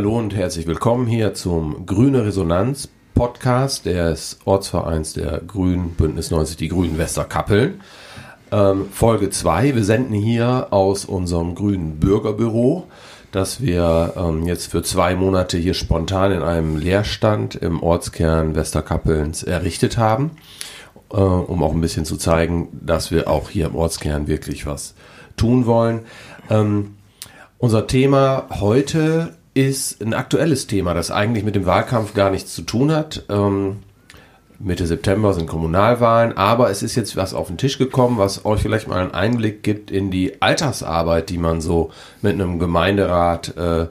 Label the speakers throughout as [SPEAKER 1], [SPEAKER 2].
[SPEAKER 1] Hallo und herzlich willkommen hier zum Grüne Resonanz Podcast des Ortsvereins der Grünen Bündnis 90 Die Grünen Westerkappeln. Ähm, Folge 2. Wir senden hier aus unserem grünen Bürgerbüro, das wir ähm, jetzt für zwei Monate hier spontan in einem Leerstand im Ortskern Westerkappelns errichtet haben, äh, um auch ein bisschen zu zeigen, dass wir auch hier im Ortskern wirklich was tun wollen. Ähm, unser Thema heute ist ein aktuelles Thema, das eigentlich mit dem Wahlkampf gar nichts zu tun hat. Ähm, Mitte September sind Kommunalwahlen, aber es ist jetzt was auf den Tisch gekommen, was euch vielleicht mal einen Einblick gibt in die Alltagsarbeit, die man so mit einem Gemeinderat äh,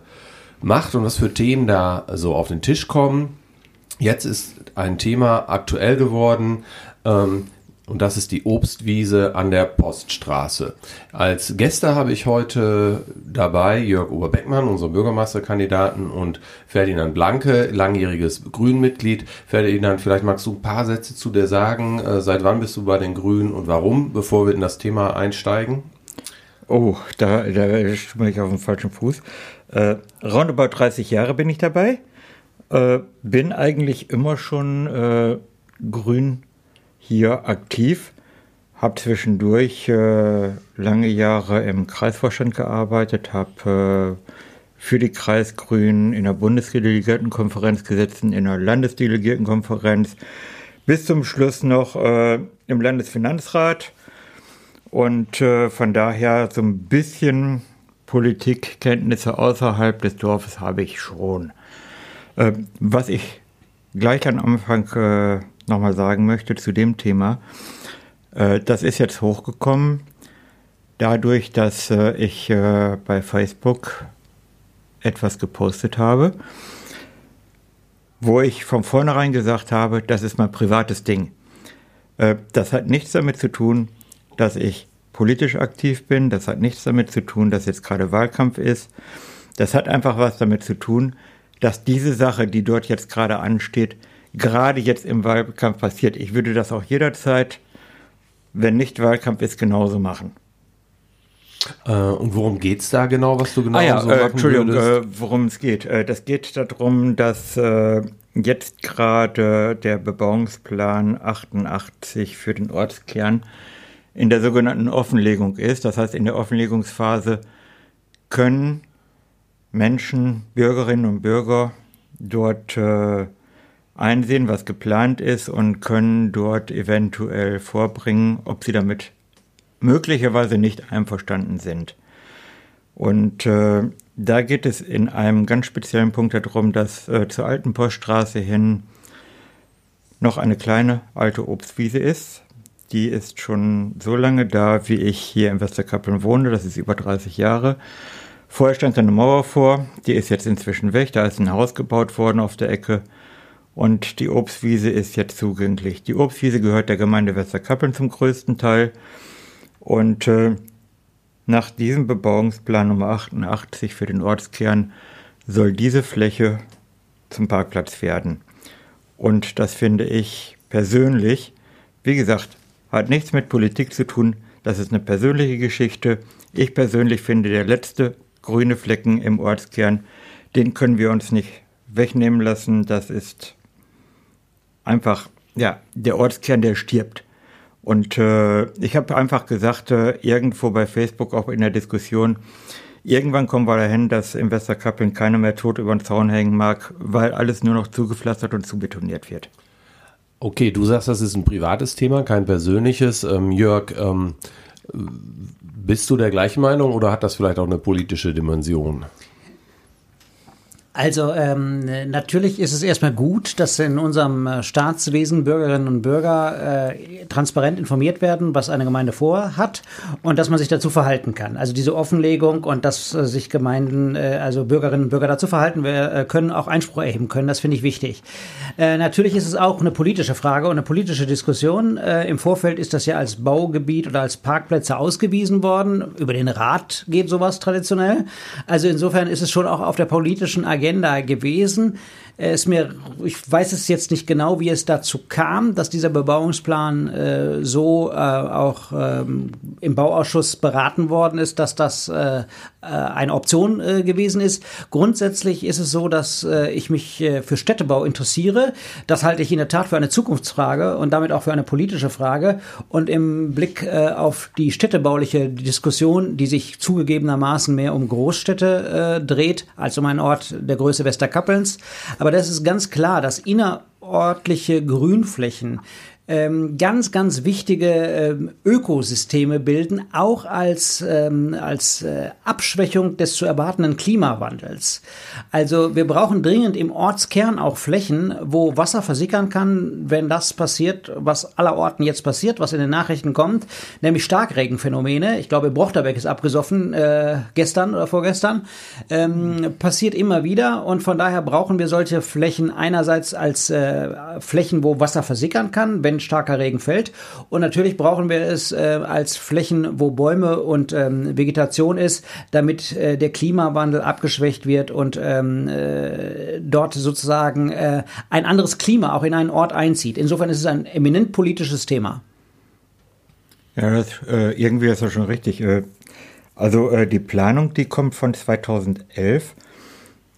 [SPEAKER 1] macht und was für Themen da so auf den Tisch kommen. Jetzt ist ein Thema aktuell geworden, ähm, und das ist die Obstwiese an der Poststraße. Als Gäste habe ich heute dabei Jörg Oberbeckmann, unseren Bürgermeisterkandidaten, und Ferdinand Blanke, langjähriges Grünmitglied. Ferdinand, vielleicht magst du ein paar Sätze zu dir sagen. Äh, seit wann bist du bei den Grünen und warum, bevor wir in das Thema einsteigen?
[SPEAKER 2] Oh, da, da bin ich auf dem falschen Fuß. Äh, roundabout 30 Jahre bin ich dabei. Äh, bin eigentlich immer schon äh, grün hier aktiv, habe zwischendurch äh, lange Jahre im Kreisvorstand gearbeitet, habe äh, für die Kreisgrünen in der Bundesdelegiertenkonferenz gesessen, in der Landesdelegiertenkonferenz, bis zum Schluss noch äh, im Landesfinanzrat und äh, von daher so ein bisschen Politikkenntnisse außerhalb des Dorfes habe ich schon. Äh, was ich gleich am Anfang äh, nochmal sagen möchte zu dem Thema. Äh, das ist jetzt hochgekommen dadurch, dass äh, ich äh, bei Facebook etwas gepostet habe, wo ich von vornherein gesagt habe, das ist mein privates Ding. Das hat nichts damit zu tun, dass ich politisch aktiv bin. Das hat nichts damit zu tun, dass jetzt gerade Wahlkampf ist. Das hat einfach was damit zu tun, dass diese Sache, die dort jetzt gerade ansteht, gerade jetzt im Wahlkampf passiert. Ich würde das auch jederzeit, wenn nicht Wahlkampf ist, genauso machen.
[SPEAKER 1] Äh, und worum geht es da genau, was du genau
[SPEAKER 2] ah, ja, so äh, Entschuldigung, äh, worum es geht. Äh, das geht darum, dass äh, jetzt gerade der Bebauungsplan 88 für den Ortskern in der sogenannten Offenlegung ist. Das heißt, in der Offenlegungsphase können Menschen, Bürgerinnen und Bürger dort äh, einsehen, was geplant ist und können dort eventuell vorbringen, ob sie damit möglicherweise nicht einverstanden sind. Und äh, da geht es in einem ganz speziellen Punkt darum, dass äh, zur alten Poststraße hin noch eine kleine alte Obstwiese ist. Die ist schon so lange da, wie ich hier in Westerkappeln wohne. Das ist über 30 Jahre. Vorher stand eine Mauer vor. Die ist jetzt inzwischen weg. Da ist ein Haus gebaut worden auf der Ecke und die Obstwiese ist jetzt zugänglich. Die Obstwiese gehört der Gemeinde Westerkappeln zum größten Teil und äh, nach diesem Bebauungsplan Nummer 88 für den Ortskern soll diese Fläche zum Parkplatz werden. Und das finde ich persönlich, wie gesagt, hat nichts mit Politik zu tun. Das ist eine persönliche Geschichte. Ich persönlich finde, der letzte grüne Flecken im Ortskern, den können wir uns nicht wegnehmen lassen. Das ist einfach, ja, der Ortskern, der stirbt. Und äh, ich habe einfach gesagt, äh, irgendwo bei Facebook, auch in der Diskussion, irgendwann kommen wir dahin, dass im Westerkappeln keiner mehr tot über den Zaun hängen mag, weil alles nur noch zugepflastert und zubetoniert wird.
[SPEAKER 1] Okay, du sagst, das ist ein privates Thema, kein persönliches. Ähm, Jörg, ähm, bist du der gleichen Meinung oder hat das vielleicht auch eine politische Dimension?
[SPEAKER 3] Also ähm, natürlich ist es erstmal gut, dass in unserem äh, Staatswesen Bürgerinnen und Bürger äh, transparent informiert werden, was eine Gemeinde vorhat und dass man sich dazu verhalten kann. Also diese Offenlegung und dass äh, sich Gemeinden, äh, also Bürgerinnen und Bürger dazu verhalten wir, äh, können, auch Einspruch erheben können, das finde ich wichtig. Natürlich ist es auch eine politische Frage und eine politische Diskussion. Im Vorfeld ist das ja als Baugebiet oder als Parkplätze ausgewiesen worden. Über den Rat geht sowas traditionell. Also insofern ist es schon auch auf der politischen Agenda Agenda gewesen. Es mir, ich weiß es jetzt nicht genau, wie es dazu kam, dass dieser Bebauungsplan äh, so äh, auch ähm, im Bauausschuss beraten worden ist, dass das äh, äh eine Option äh, gewesen ist. Grundsätzlich ist es so, dass äh, ich mich äh, für Städtebau interessiere. Das halte ich in der Tat für eine Zukunftsfrage und damit auch für eine politische Frage. Und im Blick äh, auf die städtebauliche Diskussion, die sich zugegebenermaßen mehr um Großstädte äh, dreht, als um einen Ort der Größe Westerkappelns. Aber aber das ist ganz klar, dass innerortliche Grünflächen ähm, ganz, ganz wichtige ähm, Ökosysteme bilden, auch als, ähm, als äh, Abschwächung des zu erwartenden Klimawandels. Also wir brauchen dringend im Ortskern auch Flächen, wo Wasser versickern kann, wenn das passiert, was allerorten jetzt passiert, was in den Nachrichten kommt, nämlich Starkregenphänomene. Ich glaube, Brochterbeck ist abgesoffen äh, gestern oder vorgestern. Ähm, passiert immer wieder und von daher brauchen wir solche Flächen einerseits als äh, Flächen, wo Wasser versickern kann, wenn starker Regen fällt. Und natürlich brauchen wir es äh, als Flächen, wo Bäume und ähm, Vegetation ist, damit äh, der Klimawandel abgeschwächt wird und ähm, äh, dort sozusagen äh, ein anderes Klima auch in einen Ort einzieht. Insofern ist es ein eminent politisches Thema.
[SPEAKER 2] Ja, das, äh, irgendwie ist das schon richtig. Äh, also die Planung, die kommt von 2011.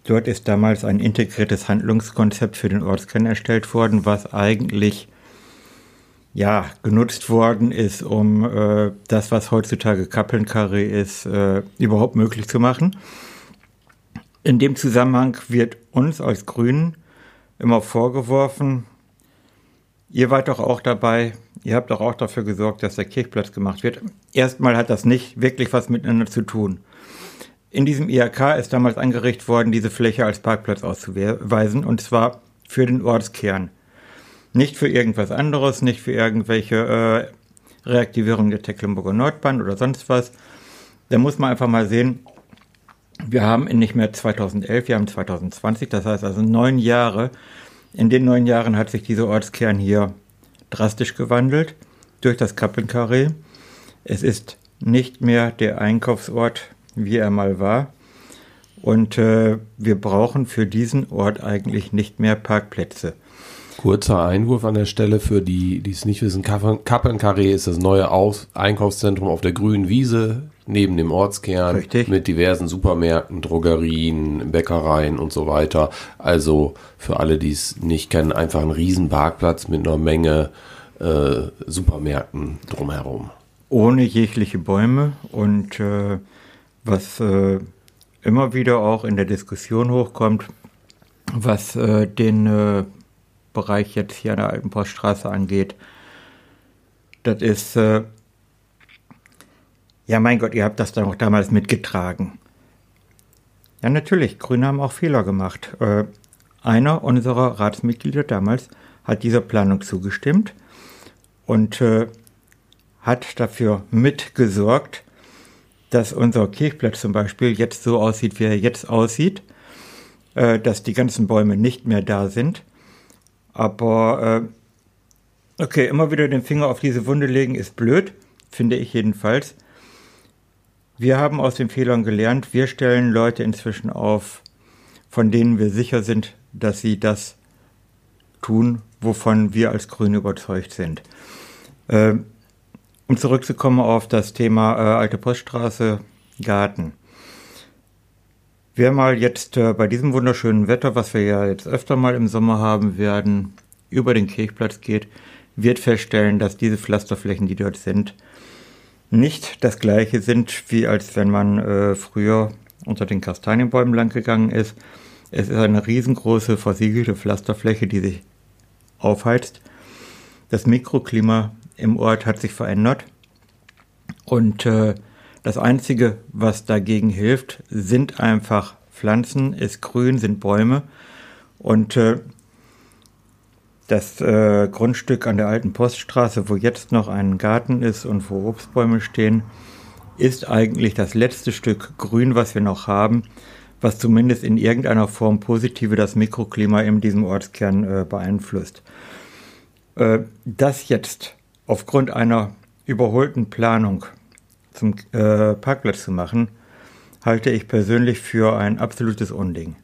[SPEAKER 2] Dort ist damals ein integriertes Handlungskonzept für den Ortskern erstellt worden, was eigentlich ja, genutzt worden ist, um äh, das, was heutzutage Kappelnkarree ist, äh, überhaupt möglich zu machen. In dem Zusammenhang wird uns als Grünen immer vorgeworfen, ihr wart doch auch dabei, ihr habt doch auch dafür gesorgt, dass der Kirchplatz gemacht wird. Erstmal hat das nicht wirklich was miteinander zu tun. In diesem IHK ist damals angerichtet worden, diese Fläche als Parkplatz auszuweisen, und zwar für den Ortskern. Nicht für irgendwas anderes, nicht für irgendwelche äh, Reaktivierung der Tecklenburger Nordbahn oder sonst was. Da muss man einfach mal sehen, wir haben nicht mehr 2011, wir haben 2020, das heißt also neun Jahre. In den neun Jahren hat sich dieser Ortskern hier drastisch gewandelt durch das Kappenkarree. Es ist nicht mehr der Einkaufsort, wie er mal war. Und äh, wir brauchen für diesen Ort eigentlich nicht mehr Parkplätze.
[SPEAKER 1] Kurzer Einwurf an der Stelle für die, die es nicht wissen. Kappenkarree ist das neue Aus Einkaufszentrum auf der grünen Wiese neben dem Ortskern Richtig. mit diversen Supermärkten, Drogerien, Bäckereien und so weiter. Also für alle, die es nicht kennen, einfach ein riesen Parkplatz mit einer Menge äh, Supermärkten drumherum.
[SPEAKER 2] Ohne jegliche Bäume und äh, was äh, immer wieder auch in der Diskussion hochkommt, was äh, den äh, Bereich jetzt hier an der Alten Poststraße angeht. Das ist, äh, ja mein Gott, ihr habt das dann auch damals mitgetragen. Ja, natürlich, Grüne haben auch Fehler gemacht. Äh, einer unserer Ratsmitglieder damals hat dieser Planung zugestimmt und äh, hat dafür mitgesorgt, dass unser Kirchplatz zum Beispiel jetzt so aussieht, wie er jetzt aussieht, äh, dass die ganzen Bäume nicht mehr da sind aber äh, okay, immer wieder den Finger auf diese Wunde legen ist blöd, finde ich jedenfalls. Wir haben aus den Fehlern gelernt. Wir stellen Leute inzwischen auf, von denen wir sicher sind, dass sie das tun, wovon wir als Grüne überzeugt sind. Äh, um zurückzukommen auf das Thema äh, Alte Poststraße, Garten. Wer mal jetzt äh, bei diesem wunderschönen Wetter, was wir ja jetzt öfter mal im Sommer haben werden, über den Kirchplatz geht, wird feststellen, dass diese Pflasterflächen, die dort sind, nicht das gleiche sind, wie als wenn man äh, früher unter den Kastanienbäumen lang gegangen ist. Es ist eine riesengroße versiegelte Pflasterfläche, die sich aufheizt. Das Mikroklima im Ort hat sich verändert und äh, das Einzige, was dagegen hilft, sind einfach Pflanzen, ist grün, sind Bäume. Und äh, das äh, Grundstück an der alten Poststraße, wo jetzt noch ein Garten ist und wo Obstbäume stehen, ist eigentlich das letzte Stück Grün, was wir noch haben, was zumindest in irgendeiner Form positive das Mikroklima in diesem Ortskern äh, beeinflusst. Äh, das jetzt aufgrund einer überholten Planung zum äh, Parkplatz zu machen, halte ich persönlich für ein absolutes Unding.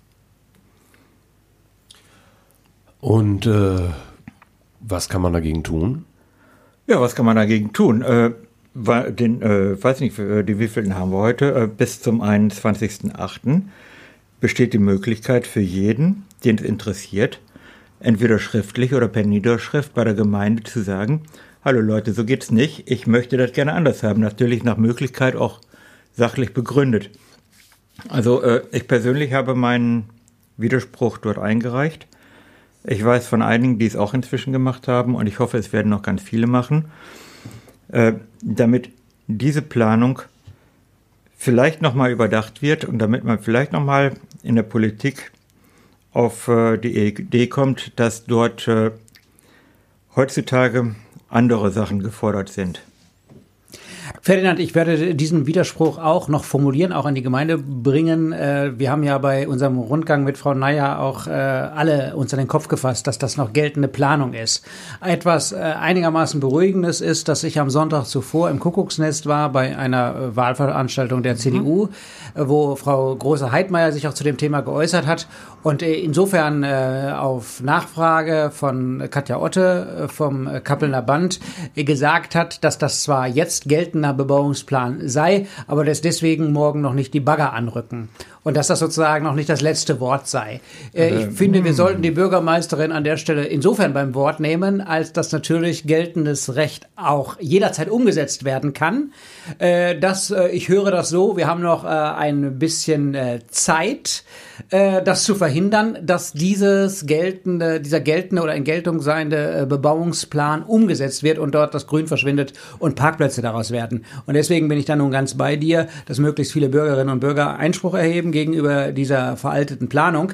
[SPEAKER 1] Und äh, was kann man dagegen tun?
[SPEAKER 2] Ja, was kann man dagegen tun? Äh, den, äh, weiß nicht, äh, die wievielten haben wir heute? Äh, bis zum 21.08. besteht die Möglichkeit für jeden, den es interessiert, entweder schriftlich oder per Niederschrift bei der Gemeinde zu sagen, hallo Leute, so geht's nicht, ich möchte das gerne anders haben. Natürlich nach Möglichkeit auch sachlich begründet. Also äh, ich persönlich habe meinen Widerspruch dort eingereicht. Ich weiß von einigen, die es auch inzwischen gemacht haben und ich hoffe, es werden noch ganz viele machen, äh, damit diese Planung vielleicht nochmal überdacht wird und damit man vielleicht nochmal in der Politik auf äh, die Idee kommt, dass dort äh, heutzutage andere Sachen gefordert sind.
[SPEAKER 3] Ferdinand, ich werde diesen Widerspruch auch noch formulieren, auch an die Gemeinde bringen. Äh, wir haben ja bei unserem Rundgang mit Frau Neier auch äh, alle uns an den Kopf gefasst, dass das noch geltende Planung ist. Etwas äh, einigermaßen Beruhigendes ist, dass ich am Sonntag zuvor im Kuckucksnest war bei einer Wahlveranstaltung der CDU, mhm. wo Frau Große-Heidmeier sich auch zu dem Thema geäußert hat und insofern auf Nachfrage von Katja Otte vom Kappelner Band gesagt hat, dass das zwar jetzt geltender Bebauungsplan sei, aber dass deswegen morgen noch nicht die Bagger anrücken und dass das sozusagen noch nicht das letzte Wort sei. Äh, ich äh, finde, wir hm. sollten die Bürgermeisterin an der Stelle insofern beim Wort nehmen, als dass natürlich geltendes Recht auch jederzeit umgesetzt werden kann. Äh, das, äh, ich höre das so, wir haben noch äh, ein bisschen äh, Zeit, das zu verhindern, dass dieses geltende, dieser geltende oder in Geltung seiende Bebauungsplan umgesetzt wird und dort das Grün verschwindet und Parkplätze daraus werden. Und deswegen bin ich da nun ganz bei dir, dass möglichst viele Bürgerinnen und Bürger Einspruch erheben gegenüber dieser veralteten Planung.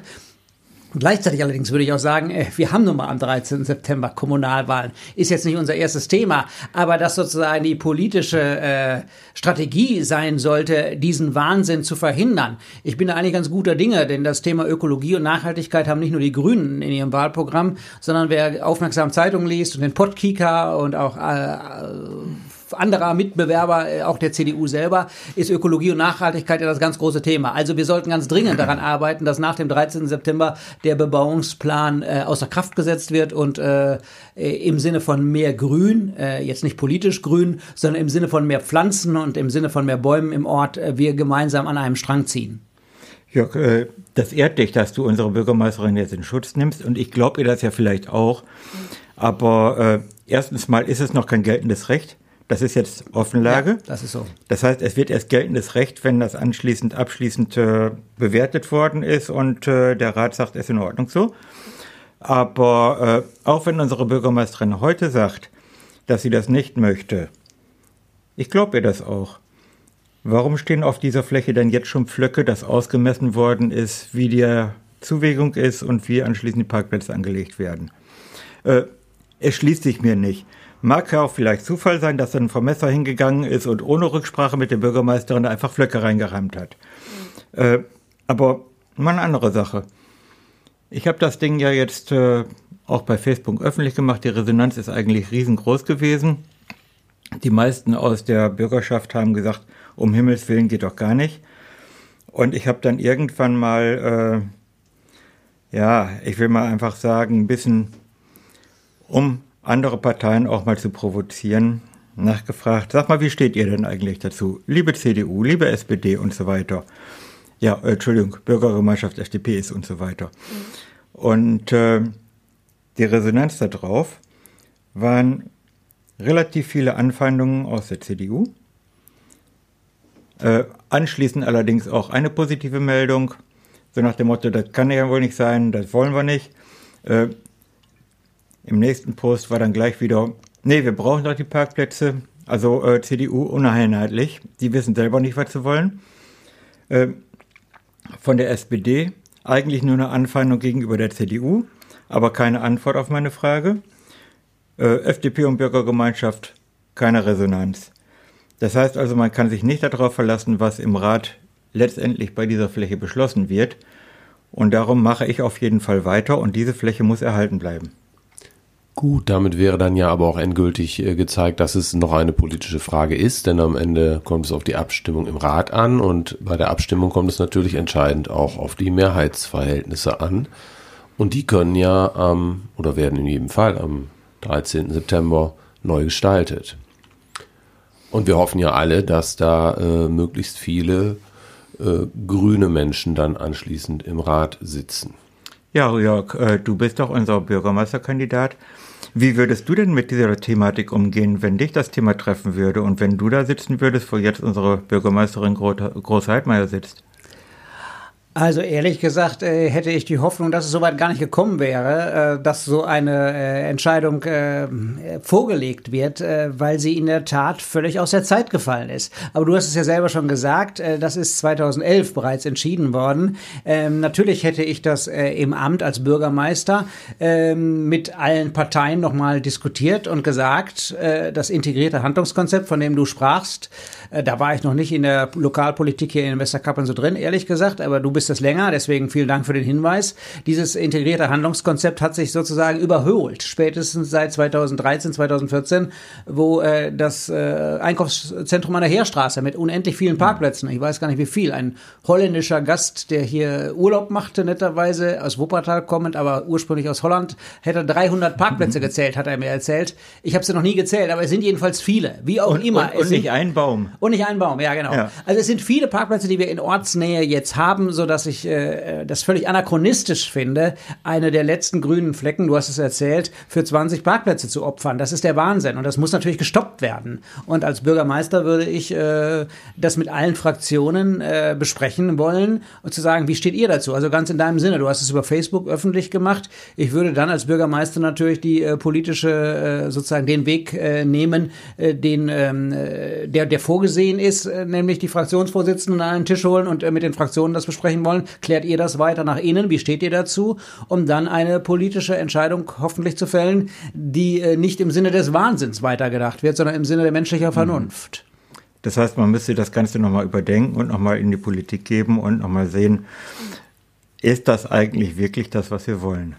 [SPEAKER 3] Gleichzeitig allerdings würde ich auch sagen, äh, wir haben nun mal am 13. September Kommunalwahlen. Ist jetzt nicht unser erstes Thema, aber dass sozusagen die politische äh, Strategie sein sollte, diesen Wahnsinn zu verhindern. Ich bin da eigentlich ganz guter Dinge, denn das Thema Ökologie und Nachhaltigkeit haben nicht nur die Grünen in ihrem Wahlprogramm, sondern wer aufmerksam Zeitungen liest und den Podkicker und auch äh, anderer Mitbewerber, äh, auch der CDU selber, ist Ökologie und Nachhaltigkeit ja das ganz große Thema. Also wir sollten ganz dringend daran arbeiten, dass nach dem 13. September der Bebauungsplan äh, außer Kraft gesetzt wird und äh, im Sinne von mehr Grün, äh, jetzt nicht politisch grün, sondern im Sinne von mehr Pflanzen und im Sinne von mehr Bäumen im Ort, äh, wir gemeinsam an einem Strang ziehen.
[SPEAKER 2] Jörg, äh, das ehrt dich, dass du unsere Bürgermeisterin jetzt in Schutz nimmst und ich glaube ihr das ja vielleicht auch. Aber äh, erstens mal ist es noch kein geltendes Recht. Das ist jetzt Offenlage. Ja,
[SPEAKER 3] das ist so.
[SPEAKER 2] Das heißt, es wird erst geltendes Recht, wenn das anschließend abschließend äh, bewertet worden ist und äh, der Rat sagt, es ist in Ordnung so. Aber äh, auch wenn unsere Bürgermeisterin heute sagt, dass sie das nicht möchte, ich glaube ihr das auch. Warum stehen auf dieser Fläche denn jetzt schon Pflöcke, dass ausgemessen worden ist, wie die Zuwägung ist und wie anschließend die Parkplätze angelegt werden? Äh, es schließt sich mir nicht. Mag ja auch vielleicht Zufall sein, dass ein Vermesser hingegangen ist und ohne Rücksprache mit der Bürgermeisterin einfach Flöcke reingereimt hat. Mhm. Äh, aber mal eine andere Sache. Ich habe das Ding ja jetzt äh, auch bei Facebook öffentlich gemacht. Die Resonanz ist eigentlich riesengroß gewesen. Die meisten aus der Bürgerschaft haben gesagt, um Himmels Willen geht doch gar nicht. Und ich habe dann irgendwann mal, äh, ja, ich will mal einfach sagen, ein bisschen um andere Parteien auch mal zu provozieren, nachgefragt, sag mal, wie steht ihr denn eigentlich dazu? Liebe CDU, liebe SPD und so weiter. Ja, äh, Entschuldigung, Bürgergemeinschaft FDP ist und so weiter. Mhm. Und äh, die Resonanz darauf waren relativ viele Anfeindungen aus der CDU. Äh, anschließend allerdings auch eine positive Meldung, so nach dem Motto, das kann ja wohl nicht sein, das wollen wir nicht. Im nächsten Post war dann gleich wieder, nee, wir brauchen doch die Parkplätze. Also äh, CDU uneinheitlich. Die wissen selber nicht, was sie wollen. Äh, von der SPD eigentlich nur eine Anfeindung gegenüber der CDU, aber keine Antwort auf meine Frage. Äh, FDP und Bürgergemeinschaft keine Resonanz. Das heißt also, man kann sich nicht darauf verlassen, was im Rat letztendlich bei dieser Fläche beschlossen wird. Und darum mache ich auf jeden Fall weiter und diese Fläche muss erhalten bleiben.
[SPEAKER 1] Gut, damit wäre dann ja aber auch endgültig äh, gezeigt, dass es noch eine politische Frage ist, denn am Ende kommt es auf die Abstimmung im Rat an und bei der Abstimmung kommt es natürlich entscheidend auch auf die Mehrheitsverhältnisse an. Und die können ja am, oder werden in jedem Fall am 13. September neu gestaltet. Und wir hoffen ja alle, dass da äh, möglichst viele äh, grüne Menschen dann anschließend im Rat sitzen.
[SPEAKER 2] Ja, Jörg, äh, du bist doch unser Bürgermeisterkandidat. Wie würdest du denn mit dieser Thematik umgehen, wenn dich das Thema treffen würde und wenn du da sitzen würdest, wo jetzt unsere Bürgermeisterin Groß-Heidmeier sitzt?
[SPEAKER 3] Also ehrlich gesagt äh, hätte ich die Hoffnung, dass es soweit gar nicht gekommen wäre, äh, dass so eine äh, Entscheidung vorgelegt wird, weil sie in der Tat völlig aus der Zeit gefallen ist. Aber du hast es ja selber schon gesagt, das ist 2011 bereits entschieden worden. Ähm, natürlich hätte ich das im Amt als Bürgermeister ähm, mit allen Parteien nochmal diskutiert und gesagt, das integrierte Handlungskonzept, von dem du sprachst, da war ich noch nicht in der Lokalpolitik hier in Westerkappeln so drin, ehrlich gesagt, aber du bist ist das länger, deswegen vielen Dank für den Hinweis. Dieses integrierte Handlungskonzept hat sich sozusagen überholt, spätestens seit 2013, 2014, wo äh, das äh, Einkaufszentrum an der Heerstraße mit unendlich vielen Parkplätzen, ich weiß gar nicht wie viel, ein holländischer Gast, der hier Urlaub machte, netterweise aus Wuppertal kommend, aber ursprünglich aus Holland, hätte 300 Parkplätze mhm. gezählt, hat er mir erzählt. Ich habe sie noch nie gezählt, aber es sind jedenfalls viele, wie auch
[SPEAKER 2] und,
[SPEAKER 3] immer.
[SPEAKER 2] Und, und nicht ein Baum.
[SPEAKER 3] Und nicht ein Baum, ja genau. Ja. Also es sind viele Parkplätze, die wir in Ortsnähe jetzt haben, so dass ich äh, das völlig anachronistisch finde, eine der letzten grünen Flecken, du hast es erzählt, für 20 Parkplätze zu opfern. Das ist der Wahnsinn und das muss natürlich gestoppt werden. Und als Bürgermeister würde ich äh, das mit allen Fraktionen äh, besprechen wollen und zu sagen, wie steht ihr dazu? Also ganz in deinem Sinne, du hast es über Facebook öffentlich gemacht. Ich würde dann als Bürgermeister natürlich die äh, politische, äh, sozusagen den Weg äh, nehmen, äh, den, ähm, äh, der, der vorgesehen ist, äh, nämlich die Fraktionsvorsitzenden an einen Tisch holen und äh, mit den Fraktionen das besprechen wollen klärt ihr das weiter nach innen? Wie steht ihr dazu? Um dann eine politische Entscheidung hoffentlich zu fällen, die äh, nicht im Sinne des Wahnsinns weitergedacht wird, sondern im Sinne der menschlichen mhm. Vernunft.
[SPEAKER 2] Das heißt, man müsste das Ganze nochmal überdenken und nochmal in die Politik geben und nochmal sehen, ist das eigentlich wirklich das, was wir wollen?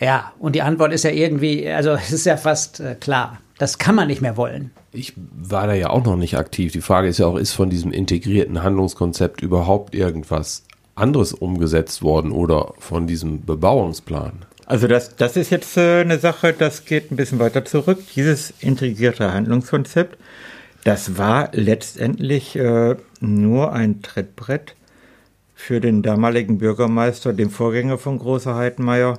[SPEAKER 3] Ja, und die Antwort ist ja irgendwie, also es ist ja fast äh, klar. Das kann man nicht mehr wollen.
[SPEAKER 1] Ich war da ja auch noch nicht aktiv. Die Frage ist ja auch, ist von diesem integrierten Handlungskonzept überhaupt irgendwas anderes umgesetzt worden oder von diesem Bebauungsplan?
[SPEAKER 2] Also das, das ist jetzt äh, eine Sache, das geht ein bisschen weiter zurück. Dieses integrierte Handlungskonzept, das war letztendlich äh, nur ein Trittbrett für den damaligen Bürgermeister, dem Vorgänger von Großer Heitenmeier,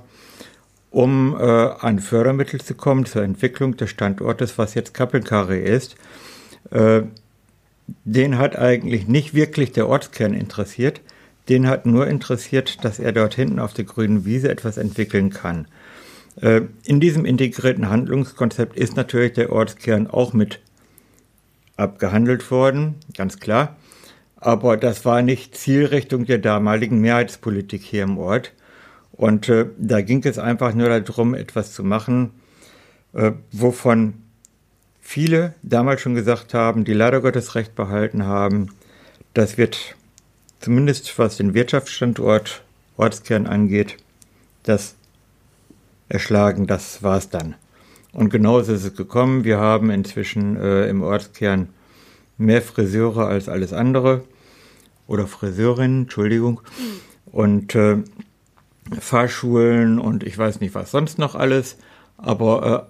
[SPEAKER 2] um äh, an Fördermittel zu kommen zur Entwicklung des Standortes, was jetzt Kappelkarre ist. Äh, den hat eigentlich nicht wirklich der Ortskern interessiert. Den hat nur interessiert, dass er dort hinten auf der grünen Wiese etwas entwickeln kann. Äh, in diesem integrierten Handlungskonzept ist natürlich der Ortskern auch mit abgehandelt worden, ganz klar. Aber das war nicht Zielrichtung der damaligen Mehrheitspolitik hier im Ort. Und äh, da ging es einfach nur darum, etwas zu machen, äh, wovon viele damals schon gesagt haben, die leider Gottes Recht behalten haben, das wird zumindest was den Wirtschaftsstandort Ortskern angeht, das erschlagen, das war es dann. Und genauso ist es gekommen. Wir haben inzwischen äh, im Ortskern mehr Friseure als alles andere. Oder Friseurinnen, Entschuldigung. Und äh, Fahrschulen und ich weiß nicht was sonst noch alles. Aber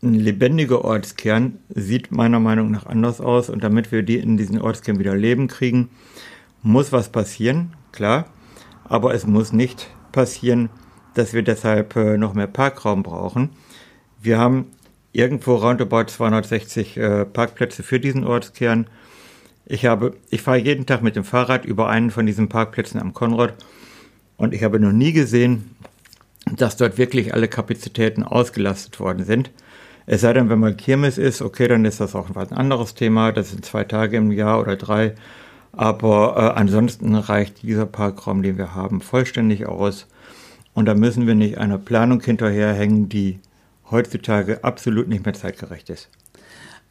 [SPEAKER 2] äh, ein lebendiger Ortskern sieht meiner Meinung nach anders aus. Und damit wir die in diesen Ortskern wieder Leben kriegen, muss was passieren, klar, aber es muss nicht passieren, dass wir deshalb äh, noch mehr Parkraum brauchen. Wir haben irgendwo roundabout 260 äh, Parkplätze für diesen Ortskern. Ich habe, ich fahre jeden Tag mit dem Fahrrad über einen von diesen Parkplätzen am Konrad und ich habe noch nie gesehen, dass dort wirklich alle Kapazitäten ausgelastet worden sind. Es sei denn, wenn mal Kirmes ist, okay, dann ist das auch ein anderes Thema. Das sind zwei Tage im Jahr oder drei. Aber äh, ansonsten reicht dieser Parkraum, den wir haben, vollständig aus. Und da müssen wir nicht einer Planung hinterherhängen, die heutzutage absolut nicht mehr zeitgerecht ist.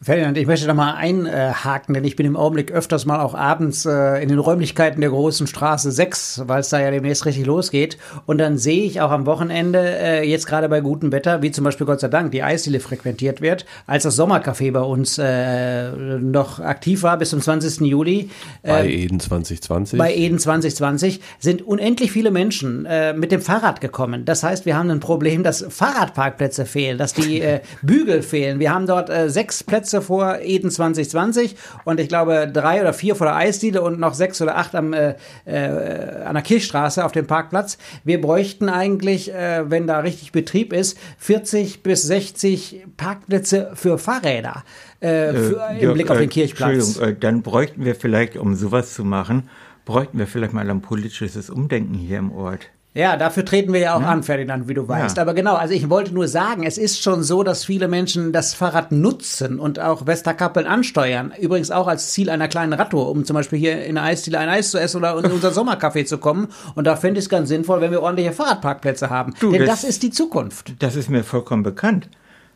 [SPEAKER 3] Ferdinand, ich möchte da mal einhaken, denn ich bin im Augenblick öfters mal auch abends äh, in den Räumlichkeiten der großen Straße 6, weil es da ja demnächst richtig losgeht. Und dann sehe ich auch am Wochenende, äh, jetzt gerade bei gutem Wetter, wie zum Beispiel Gott sei Dank die Eisdiele frequentiert wird, als das Sommercafé bei uns äh, noch aktiv war bis zum 20. Juli.
[SPEAKER 1] bei Eden 2020.
[SPEAKER 3] Bei Eden 2020 sind unendlich viele Menschen mit dem Fahrrad gekommen. Das heißt, wir haben ein Problem, dass Fahrradparkplätze fehlen, dass die Bügel fehlen. Wir haben dort sechs Plätze Plätze vor Eden 2020 und ich glaube drei oder vier vor der Eisdiele und noch sechs oder acht am, äh, äh, an der Kirchstraße auf dem Parkplatz. Wir bräuchten eigentlich, äh, wenn da richtig Betrieb ist, 40 bis 60 Parkplätze für Fahrräder. Äh, für, äh, Im Blick auf den Kirchplatz.
[SPEAKER 2] Entschuldigung, äh, dann bräuchten wir vielleicht, um sowas zu machen, bräuchten wir vielleicht mal ein politisches Umdenken hier im Ort.
[SPEAKER 3] Ja, dafür treten wir ja auch ja. an, Ferdinand, wie du weißt. Ja. Aber genau, also ich wollte nur sagen, es ist schon so, dass viele Menschen das Fahrrad nutzen und auch Westerkappeln ansteuern. Übrigens auch als Ziel einer kleinen Radtour, um zum Beispiel hier in der Eisdiele ein Eis zu essen oder in unser Sommercafé zu kommen. Und da finde ich es ganz sinnvoll, wenn wir ordentliche Fahrradparkplätze haben. Du, Denn das, das, ist die Zukunft.
[SPEAKER 2] Das ist mir vollkommen bekannt.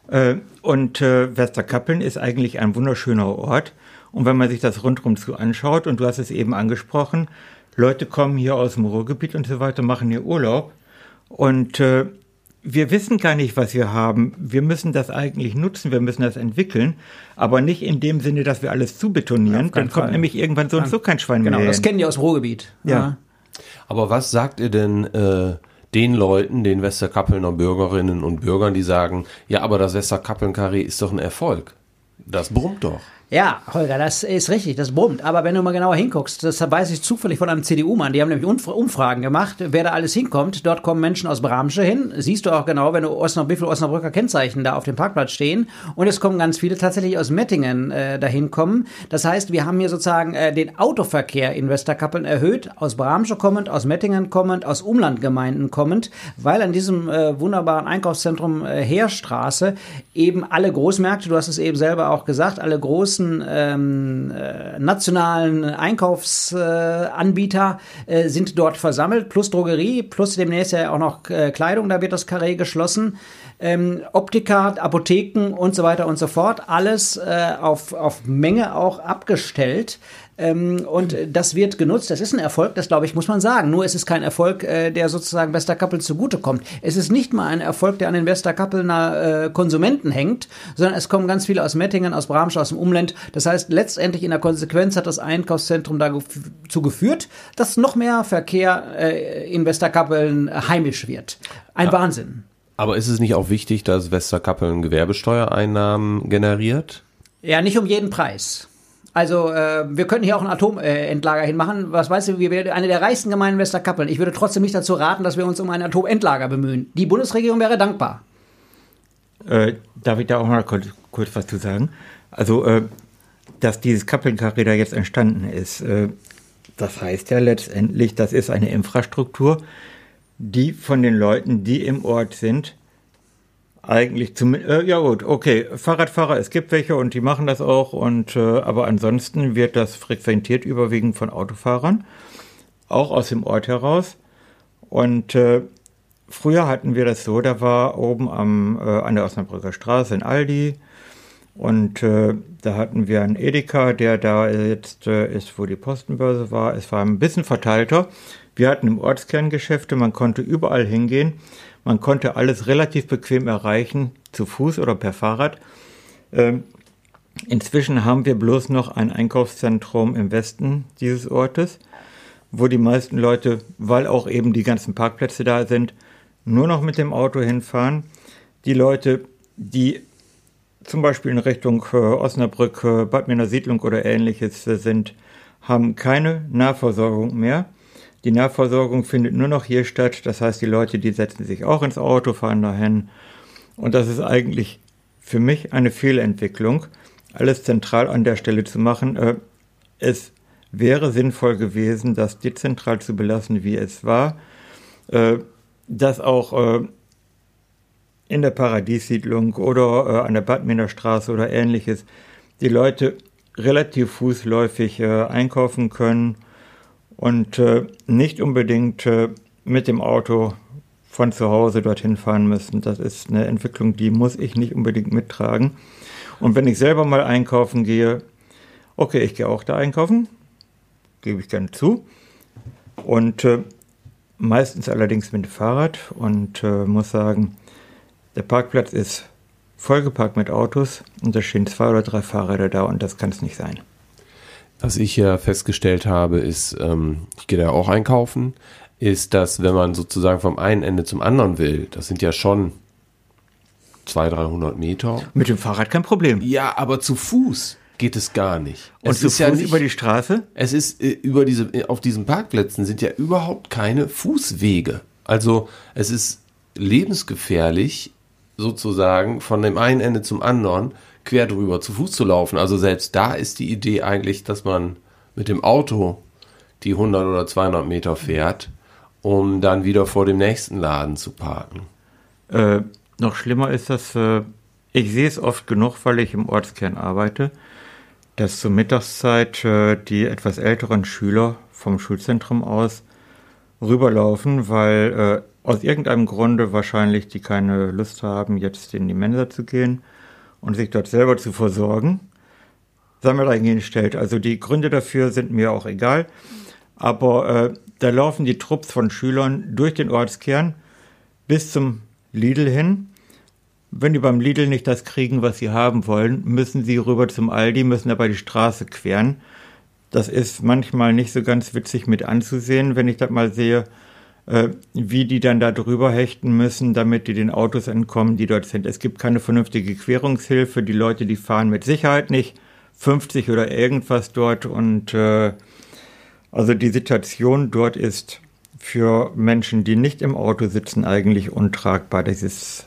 [SPEAKER 2] Äh, und äh, Westerkappeln ist eigentlich ein wunderschöner Ort. Und wenn man sich das rundherum zu anschaut, und du hast es eben angesprochen, Leute kommen hier aus dem Ruhrgebiet und so weiter, machen hier Urlaub. Und äh, wir wissen gar nicht, was wir haben. Wir müssen das eigentlich nutzen, wir müssen das entwickeln, aber nicht in dem Sinne, dass wir alles zubetonieren. Ja, Dann kommt Fall. nämlich irgendwann so und so kein Schwein
[SPEAKER 3] genau,
[SPEAKER 2] mehr.
[SPEAKER 3] Genau, das kennen die aus dem Ruhrgebiet.
[SPEAKER 1] Ja. ja. Aber was sagt ihr denn äh, den Leuten, den Westerkappelner Bürgerinnen und Bürgern, die sagen, ja, aber das Westerkappeln-Karree ist doch ein Erfolg? Das brummt doch.
[SPEAKER 3] Ja, Holger, das ist richtig, das brummt. Aber wenn du mal genauer hinguckst, das weiß ich zufällig von einem CDU-Mann, die haben nämlich Umfragen gemacht, wer da alles hinkommt. Dort kommen Menschen aus Bramsche hin. Siehst du auch genau, wenn du Osnabrück, wie viele Osnabrücker Kennzeichen da auf dem Parkplatz stehen. Und es kommen ganz viele tatsächlich aus Mettingen äh, dahin kommen. Das heißt, wir haben hier sozusagen äh, den Autoverkehr in Westerkappeln erhöht, aus Bramsche kommend, aus Mettingen kommend, aus Umlandgemeinden kommend, weil an diesem äh, wunderbaren Einkaufszentrum äh, Heerstraße eben alle Großmärkte, du hast es eben selber auch gesagt, alle großen großen ähm, äh, nationalen Einkaufsanbieter äh, sind dort versammelt, plus Drogerie, plus demnächst ja auch noch äh, Kleidung, da wird das Karree geschlossen. Ähm, Optiker, Apotheken und so weiter und so fort, alles äh, auf, auf Menge auch abgestellt. Ähm, und das wird genutzt. Das ist ein Erfolg, das glaube ich, muss man sagen. Nur ist es kein Erfolg, äh, der sozusagen Westerkappel zugutekommt. Es ist nicht mal ein Erfolg, der an den Westerkappelner äh, Konsumenten hängt, sondern es kommen ganz viele aus Mettingen, aus Bramsch, aus dem Umland. Das heißt, letztendlich in der Konsequenz hat das Einkaufszentrum dazu geführt, dass noch mehr Verkehr äh, in Westerkappeln heimisch wird. Ein ja. Wahnsinn.
[SPEAKER 1] Aber ist es nicht auch wichtig, dass Westerkappeln Gewerbesteuereinnahmen generiert?
[SPEAKER 3] Ja, nicht um jeden Preis. Also äh, wir könnten hier auch ein Atomendlager hinmachen. Was weißt du, wir wären eine der reichsten Gemeinden Westerkappeln. Ich würde trotzdem nicht dazu raten, dass wir uns um ein Atomendlager bemühen. Die Bundesregierung wäre dankbar.
[SPEAKER 2] Äh, darf ich da auch mal kurz, kurz was zu sagen? Also, äh, dass dieses Kappelkarree da jetzt entstanden ist, äh, das heißt ja letztendlich, das ist eine Infrastruktur, die von den Leuten, die im Ort sind, eigentlich zum äh, ja gut, okay, Fahrradfahrer, es gibt welche und die machen das auch und äh, aber ansonsten wird das frequentiert überwiegend von Autofahrern, auch aus dem Ort heraus. Und äh, früher hatten wir das so, da war oben am äh, an der Osnabrücker Straße ein Aldi und äh, da hatten wir einen Edeka, der da jetzt äh, ist, wo die Postenbörse war. Es war ein bisschen verteilter. Wir hatten im Ortskern Geschäfte, man konnte überall hingehen. Man konnte alles relativ bequem erreichen, zu Fuß oder per Fahrrad. Ähm, inzwischen haben wir bloß noch ein Einkaufszentrum im Westen dieses Ortes, wo die meisten Leute, weil auch eben die ganzen Parkplätze da sind, nur noch mit dem Auto hinfahren. Die Leute, die zum Beispiel in Richtung äh, Osnabrück, äh, Bad Männer Siedlung oder ähnliches äh, sind, haben keine Nahversorgung mehr. Die Nahversorgung findet nur noch hier statt. Das heißt, die Leute, die setzen sich auch ins Auto, fahren dahin. Und das ist eigentlich für mich eine Fehlentwicklung, alles zentral an der Stelle zu machen. Äh, es wäre sinnvoll gewesen, das dezentral zu belassen, wie es war. Äh, das auch äh, in der Paradiessiedlung oder an der Badminer Straße oder ähnliches die Leute relativ fußläufig einkaufen können und äh, nicht unbedingt äh, mit dem Auto von zu Hause dorthin fahren müssen. Das ist eine Entwicklung, die muss ich nicht unbedingt mittragen. Und wenn ich selber mal einkaufen gehe, okay, ich gehe auch da einkaufen, gebe ich gerne zu. Und äh, meistens allerdings mit dem Fahrrad und äh, muss sagen, der Parkplatz ist vollgeparkt mit Autos und da stehen zwei oder drei Fahrräder da und das kann es nicht sein.
[SPEAKER 1] Was ich ja festgestellt habe, ist, ähm, ich gehe da auch einkaufen, ist, dass wenn man sozusagen vom einen Ende zum anderen will, das sind ja schon 200, 300 Meter.
[SPEAKER 2] Mit dem Fahrrad kein Problem.
[SPEAKER 1] Ja, aber zu Fuß geht es gar nicht.
[SPEAKER 2] Und
[SPEAKER 1] es
[SPEAKER 2] zu
[SPEAKER 1] ist
[SPEAKER 2] Fuß
[SPEAKER 1] ja nicht,
[SPEAKER 2] über die Straße?
[SPEAKER 1] Es ist äh, über diese, äh, auf diesen Parkplätzen sind ja überhaupt keine Fußwege. Also es ist lebensgefährlich, sozusagen von dem einen Ende zum anderen quer drüber zu Fuß zu laufen. Also selbst da ist die Idee eigentlich, dass man mit dem Auto die 100 oder 200 Meter fährt, um dann wieder vor dem nächsten Laden zu parken.
[SPEAKER 2] Äh, noch schlimmer ist das, äh, ich sehe es oft genug, weil ich im Ortskern arbeite, dass zur Mittagszeit äh, die etwas älteren Schüler vom Schulzentrum aus rüberlaufen, weil äh, aus irgendeinem Grunde wahrscheinlich die keine Lust haben, jetzt in die Mensa zu gehen und sich dort selber zu versorgen. Sei dahingestellt. Also die Gründe dafür sind mir auch egal. Aber äh, da laufen die Trupps von Schülern durch den Ortskern bis zum Lidl hin. Wenn die beim Lidl nicht das kriegen, was sie haben wollen, müssen sie rüber zum Aldi, müssen dabei die Straße queren. Das ist manchmal nicht so ganz witzig mit anzusehen, wenn ich das mal sehe, wie die dann da drüber hechten müssen, damit die den Autos entkommen, die dort sind. Es gibt keine vernünftige Querungshilfe. Die Leute, die fahren mit Sicherheit nicht 50 oder irgendwas dort. Und äh, also die Situation dort ist für Menschen, die nicht im Auto sitzen, eigentlich untragbar. Das ist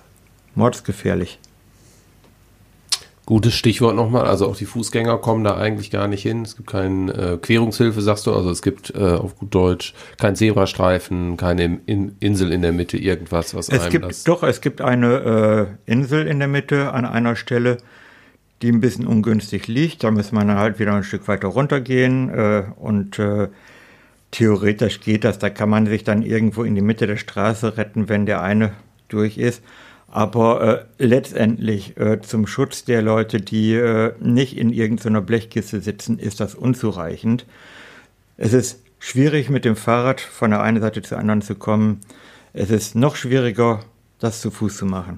[SPEAKER 2] mordsgefährlich.
[SPEAKER 1] Gutes Stichwort nochmal, also auch die Fußgänger kommen da eigentlich gar nicht hin. Es gibt keine äh, Querungshilfe, sagst du, also es gibt äh, auf gut Deutsch kein Zebrastreifen, keine in Insel in der Mitte, irgendwas, was
[SPEAKER 2] es
[SPEAKER 1] einem
[SPEAKER 2] gibt. Doch, es gibt eine äh, Insel in der Mitte an einer Stelle, die ein bisschen ungünstig liegt. Da muss man dann halt wieder ein Stück weiter runtergehen äh, und äh, theoretisch geht das. Da kann man sich dann irgendwo in die Mitte der Straße retten, wenn der eine durch ist. Aber äh, letztendlich äh, zum Schutz der Leute, die äh, nicht in irgendeiner Blechkiste sitzen, ist das unzureichend. Es ist schwierig, mit dem Fahrrad von der einen Seite zur anderen zu kommen. Es ist noch schwieriger, das zu Fuß zu machen.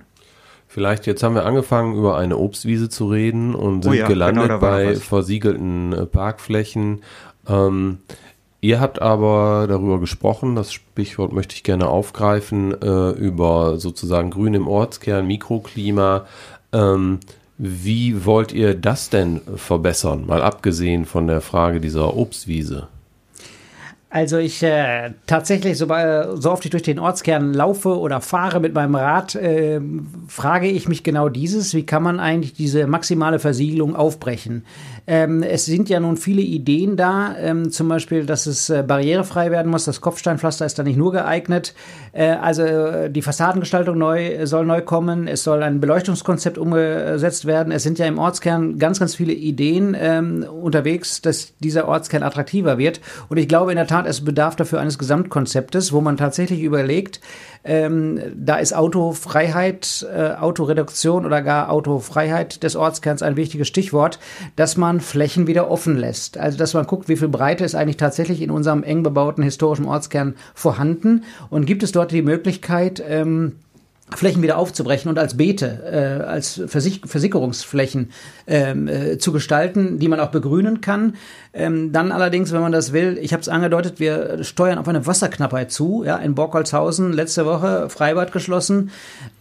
[SPEAKER 1] Vielleicht jetzt haben wir angefangen, über eine Obstwiese zu reden und sind
[SPEAKER 2] Oh ja,
[SPEAKER 1] gelandet
[SPEAKER 2] genau, da war
[SPEAKER 1] bei versiegelten äh, Parkflächen. Ähm, ihr habt aber darüber gesprochen, das Sprichwort möchte ich gerne aufgreifen, äh, über sozusagen Grün im Ortskern, Mikroklima. Ähm, wie wollt ihr das denn verbessern, mal abgesehen von der Frage dieser Obstwiese?
[SPEAKER 3] Also ich äh, tatsächlich, so, bei, so oft ich durch den Ortskern laufe oder fahre mit meinem Rad, äh, frage ich mich genau dieses, wie kann man eigentlich diese maximale Versiegelung aufbrechen? Ähm, es sind ja nun viele Ideen da, ähm, zum Beispiel, dass es äh, barrierefrei werden muss, das Kopfsteinpflaster ist da nicht nur geeignet. Äh, also äh, die Fassadengestaltung neu, soll neu kommen, es soll ein Beleuchtungskonzept umgesetzt werden. Es sind ja im Ortskern ganz, ganz viele Ideen ähm, unterwegs, dass dieser Ortskern attraktiver wird. Und ich glaube in der Tat, es bedarf dafür eines Gesamtkonzeptes, wo man tatsächlich überlegt, ähm, da ist Autofreiheit, äh, Autoreduktion oder gar Autofreiheit des Ortskerns ein wichtiges Stichwort, dass man Flächen wieder offen lässt. Also dass man guckt, wie viel Breite ist eigentlich tatsächlich in unserem eng bebauten historischen Ortskern vorhanden und gibt es dort die Möglichkeit, ähm, Flächen wieder aufzubrechen und als Beete, äh, als Versich Versickerungsflächen ähm, äh, zu gestalten, die man auch begrünen kann. Ähm, dann allerdings, wenn man das will, ich habe es angedeutet, wir steuern auf eine Wasserknappheit zu. Ja, in Borkholzhausen letzte Woche Freibad geschlossen.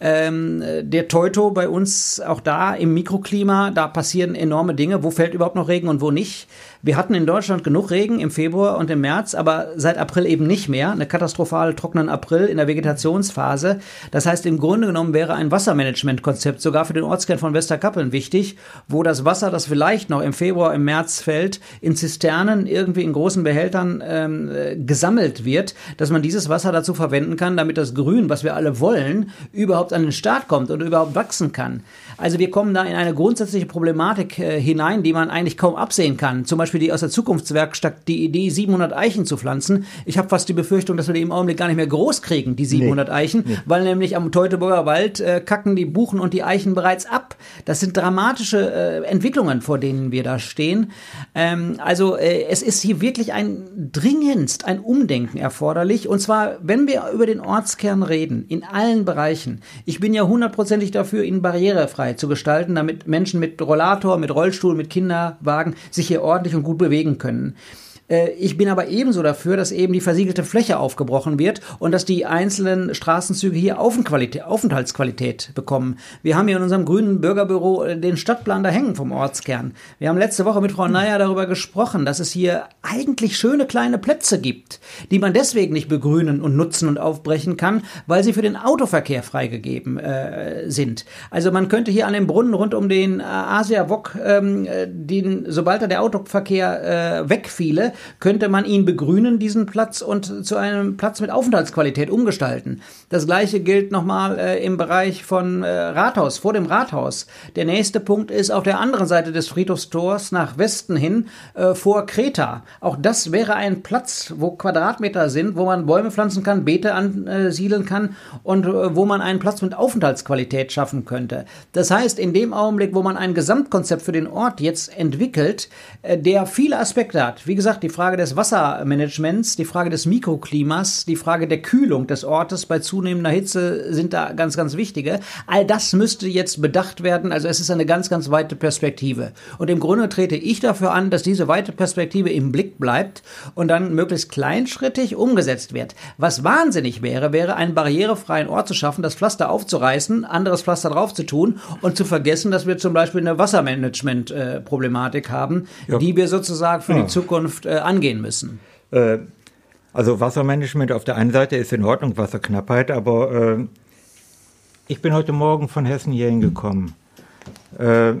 [SPEAKER 3] Ähm, der Teuto bei uns auch da im Mikroklima, da passieren enorme Dinge. Wo fällt überhaupt noch Regen und wo nicht? Wir hatten in Deutschland genug Regen im Februar und im März, aber seit April eben nicht mehr. Eine katastrophal trockenen April in der Vegetationsphase. Das heißt, im Grunde genommen wäre ein Wassermanagementkonzept sogar für den Ortskern von Westerkappeln wichtig, wo das Wasser, das vielleicht noch im Februar, im März fällt, in Zisternen irgendwie in großen Behältern ähm, äh, gesammelt wird, dass man dieses Wasser dazu verwenden kann, damit das Grün, was wir alle wollen, überhaupt an den Start kommt und überhaupt wachsen kann. Also wir kommen da in eine grundsätzliche Problematik äh, hinein, die man eigentlich kaum absehen kann. Zum Beispiel die aus der Zukunftswerkstatt die Idee, 700 Eichen zu pflanzen. Ich habe fast die Befürchtung, dass wir die im Augenblick gar nicht mehr groß kriegen, die 700 Eichen, weil nämlich am Teufel Teutoburger Wald äh, kacken die Buchen und die Eichen bereits ab. Das sind dramatische äh, Entwicklungen, vor denen wir da stehen. Ähm, also äh, es ist hier wirklich ein dringendst ein Umdenken erforderlich. Und zwar, wenn wir über den Ortskern reden, in allen Bereichen. Ich bin ja hundertprozentig dafür, ihn barrierefrei zu gestalten, damit Menschen mit Rollator, mit Rollstuhl, mit Kinderwagen sich hier ordentlich und gut bewegen können. Äh, ich bin aber ebenso dafür, dass eben die versiegelte Fläche aufgebrochen wird und dass die einzelnen Straßenzüge hier Aufenthaltsqualität bekommen. Wir haben hier in unserem grünen Bürgerbüro äh, den Stadtplan da hängen vom Ortskern. Wir haben letzte Woche mit Frau Neier darüber gesprochen, dass es hier eigentlich schöne kleine Plätze gibt, die man deswegen nicht begrünen und nutzen und aufbrechen kann, weil sie für den Autoverkehr freigegeben äh, sind. Also man könnte hier an dem Brunnen rund um den äh, Asia Wok, ähm, sobald da der Autoverkehr äh, wegfiele, könnte man ihn begrünen, diesen Platz, und zu einem Platz mit Aufenthaltsqualität umgestalten. Das gleiche gilt nochmal äh, im Bereich von äh, Rathaus, vor dem Rathaus. Der nächste Punkt ist auf der anderen Seite des Friedhofstors nach Westen hin äh, vor Kreta. Auch das wäre ein Platz, wo Quadratmeter sind, wo man Bäume pflanzen kann, Beete ansiedeln kann und äh, wo man einen Platz mit Aufenthaltsqualität schaffen könnte. Das heißt, in dem Augenblick, wo man ein Gesamtkonzept für den Ort jetzt entwickelt, äh, der viele Aspekte hat, wie gesagt, die Frage des Wassermanagements, die Frage des Mikroklimas, die Frage der Kühlung des Ortes bei zunehmender Hitze sind da ganz, ganz wichtige. All das müsste jetzt bedacht werden. Also es ist eine ganz, ganz weite Perspektive. Und im Grunde trete ich dafür an, dass diese weite Perspektive im Blick bleibt und dann möglichst kleinschrittig umgesetzt wird. Was wahnsinnig wäre, wäre einen barrierefreien Ort zu schaffen, das Pflaster aufzureißen, anderes Pflaster drauf zu tun und zu vergessen, dass wir zum Beispiel eine Wassermanagement-Problematik haben, ja. die wir sozusagen für ja. die Zukunft äh, angehen müssen?
[SPEAKER 2] Äh, also Wassermanagement auf der einen Seite ist in Ordnung, Wasserknappheit, aber äh, ich bin heute Morgen von Hessen hierhin gekommen. Äh,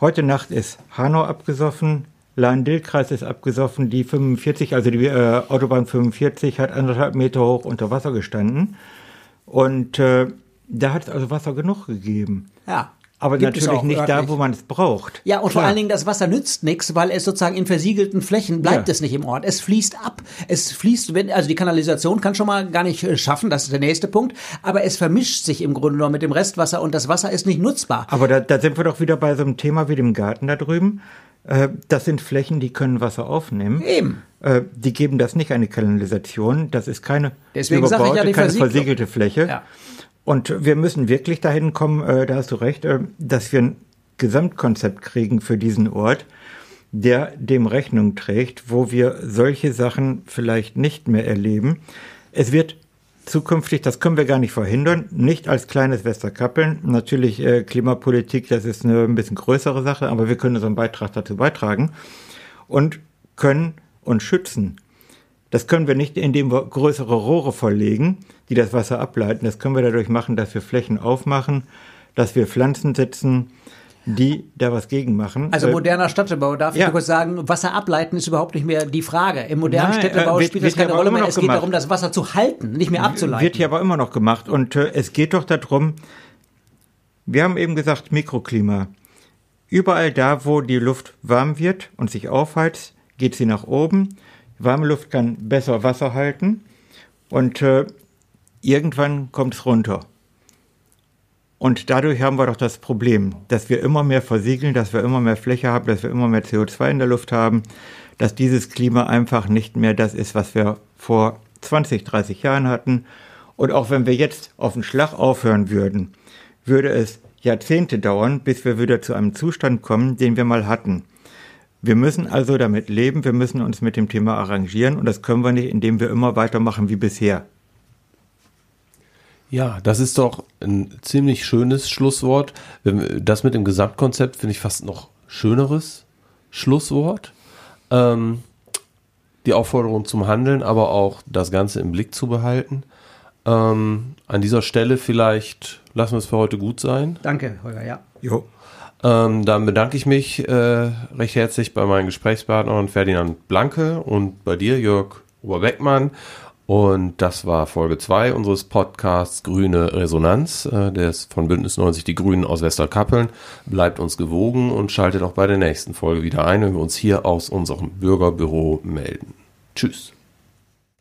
[SPEAKER 2] heute Nacht ist Hanau abgesoffen, Lahn-Dill-Kreis ist abgesoffen, die 45, also die äh, Autobahn 45 hat anderthalb Meter hoch unter Wasser gestanden. Und äh, da hat es also Wasser genug gegeben.
[SPEAKER 3] Ja.
[SPEAKER 2] Aber Gibt natürlich nicht örtlich. da, wo man es braucht.
[SPEAKER 3] Ja, und Klar. vor allen Dingen das Wasser nützt nichts, weil es sozusagen in versiegelten Flächen bleibt ja. es nicht im Ort. Es fließt ab. Es fließt, wenn, also die Kanalisation kann schon mal gar nicht äh, schaffen, das ist der nächste Punkt, aber es vermischt sich im Grunde noch mit dem Restwasser und das Wasser ist nicht nutzbar.
[SPEAKER 2] Aber da, da sind wir doch wieder bei so einem Thema wie dem Garten da drüben. Äh, das sind Flächen, die können Wasser aufnehmen.
[SPEAKER 3] Eben.
[SPEAKER 2] Äh, die geben das nicht eine Kanalisation. Das ist keine
[SPEAKER 3] Deswegen überbaute, ich ja,
[SPEAKER 2] keine versiegelte Fläche. Ja. Und wir müssen wirklich dahin kommen, äh, da hast du recht, äh, dass wir ein Gesamtkonzept kriegen für diesen Ort, der dem Rechnung trägt, wo wir solche Sachen vielleicht nicht mehr erleben. Es wird zukünftig, das können wir gar nicht verhindern, nicht als kleines Westerkappeln. Natürlich äh, Klimapolitik, das ist eine ein bisschen größere Sache, aber wir können unseren Beitrag dazu beitragen und können uns schützen. Das können wir nicht, indem wir größere Rohre verlegen, die das Wasser ableiten. Das können wir dadurch machen, dass wir Flächen aufmachen, dass wir Pflanzen setzen, die da was gegen machen.
[SPEAKER 3] Also äh, moderner Städtebau, darf ja. ich kurz sagen, Wasser ableiten ist überhaupt nicht mehr die Frage. Im modernen Nein, Städtebau äh, wird, spielt das keine Rolle mehr. Es geht darum, das Wasser zu halten, nicht mehr abzuleiten.
[SPEAKER 2] Wird hier aber immer noch gemacht. Und äh, es geht doch darum, wir haben eben gesagt, Mikroklima. Überall da, wo die Luft warm wird und sich aufheizt, geht sie nach oben. Warme Luft kann besser Wasser halten und äh, irgendwann kommt es runter. Und dadurch haben wir doch das Problem, dass wir immer mehr versiegeln, dass wir immer mehr Fläche haben, dass wir immer mehr CO2 in der Luft haben, dass dieses Klima einfach nicht mehr das ist, was wir vor 20, 30 Jahren hatten. Und auch wenn wir jetzt auf den Schlag aufhören würden, würde es Jahrzehnte dauern, bis wir wieder zu einem Zustand kommen, den wir mal hatten. Wir müssen also damit leben, wir müssen uns mit dem Thema arrangieren und das können wir nicht, indem wir immer weitermachen wie bisher.
[SPEAKER 1] Ja, das ist doch ein ziemlich schönes Schlusswort. Das mit dem Gesamtkonzept finde ich fast noch schöneres Schlusswort. Ähm, die Aufforderung zum Handeln, aber auch das Ganze im Blick zu behalten. Ähm, an dieser Stelle vielleicht lassen wir es für heute gut sein.
[SPEAKER 3] Danke, Holger, ja.
[SPEAKER 1] Jo. Ähm, dann bedanke ich mich äh, recht herzlich bei meinen Gesprächspartnern Ferdinand Blanke und bei dir, Jörg Oberbeckmann. Und das war Folge 2 unseres Podcasts Grüne Resonanz, äh, der ist von Bündnis 90 Die Grünen aus Westerkappeln. Bleibt uns gewogen und schaltet auch bei der nächsten Folge wieder ein, wenn wir uns hier aus unserem Bürgerbüro melden. Tschüss.